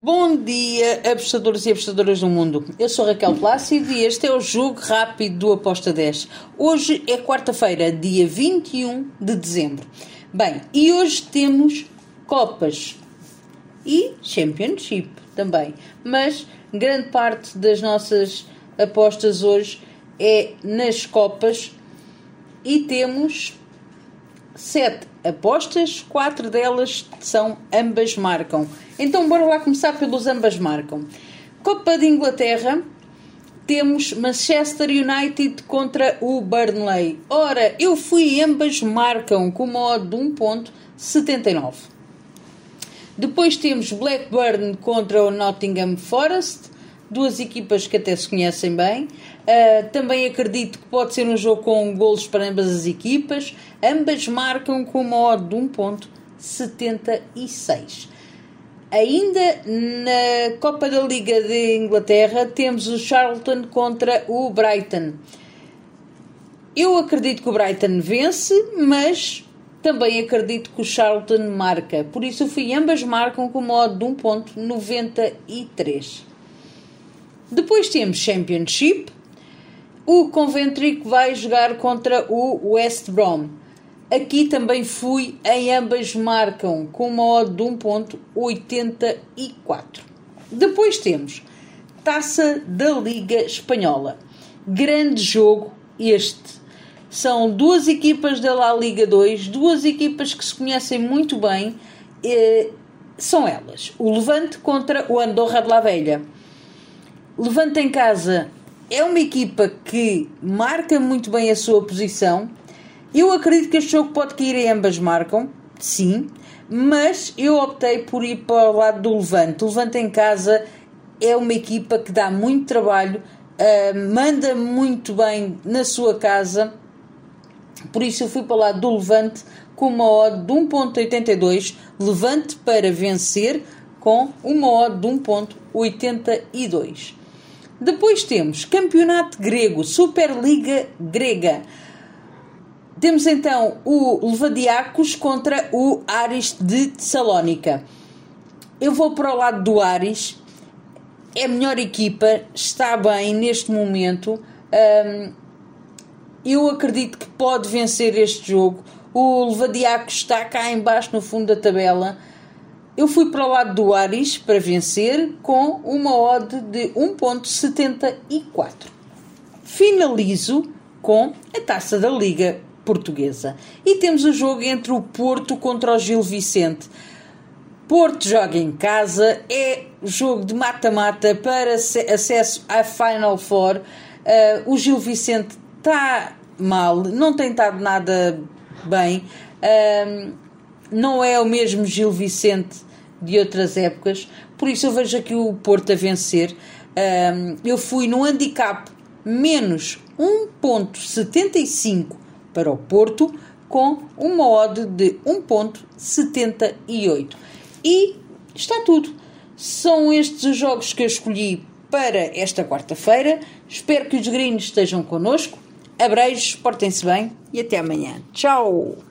Bom dia, apostadores e apostadoras do mundo. Eu sou Raquel Plácido e este é o jogo rápido do Aposta 10. Hoje é quarta-feira, dia 21 de dezembro. Bem, e hoje temos Copas e Championship também. Mas grande parte das nossas apostas hoje é nas Copas e temos sete apostas, quatro delas são ambas marcam. Então bora lá começar pelos ambas marcam. Copa de Inglaterra, temos Manchester United contra o Burnley. Ora, eu fui ambas marcam com uma odd de 1.79. Depois temos Blackburn contra o Nottingham Forest duas equipas que até se conhecem bem. Uh, também acredito que pode ser um jogo com golos para ambas as equipas. Ambas marcam com uma odd de 1.76. Ainda na Copa da Liga de Inglaterra temos o Charlton contra o Brighton. Eu acredito que o Brighton vence, mas também acredito que o Charlton marca. Por isso fui ambas marcam com uma odd de 1.93. Depois temos Championship. O Coventry que vai jogar contra o West Brom. Aqui também fui, em ambas marcam com uma odd de 1.84. Depois temos Taça da Liga Espanhola. Grande jogo este. São duas equipas da La Liga 2, duas equipas que se conhecem muito bem. Eh, são elas, o Levante contra o Andorra de la Velha. Levante em casa é uma equipa que marca muito bem a sua posição. Eu acredito que este jogo pode cair em ambas marcam, sim, mas eu optei por ir para o lado do Levante. O Levante em casa é uma equipa que dá muito trabalho, uh, manda muito bem na sua casa, por isso eu fui para o lado do Levante com uma odd de 1.82, Levante para vencer com uma odd de 1.82. Depois temos Campeonato Grego, Superliga Grega. Temos então o Levadiacos contra o Aris de Salónica. Eu vou para o lado do Aris, é a melhor equipa, está bem neste momento. Um, eu acredito que pode vencer este jogo. O Levadiacos está cá embaixo no fundo da tabela. Eu fui para o lado do Aris para vencer com uma odd de 1.74. Finalizo com a taça da Liga Portuguesa. E temos o jogo entre o Porto contra o Gil Vicente. Porto joga em casa, é jogo de mata-mata para acesso à Final Four. Uh, o Gil Vicente está mal, não tem estado nada bem. Uh, não é o mesmo Gil Vicente de outras épocas, por isso eu vejo aqui o Porto a vencer. Um, eu fui no handicap menos 1.75 para o Porto, com uma odd de 1.78. E está tudo. São estes os jogos que eu escolhi para esta quarta-feira. Espero que os gringos estejam connosco. Abreijos, portem-se bem e até amanhã. Tchau!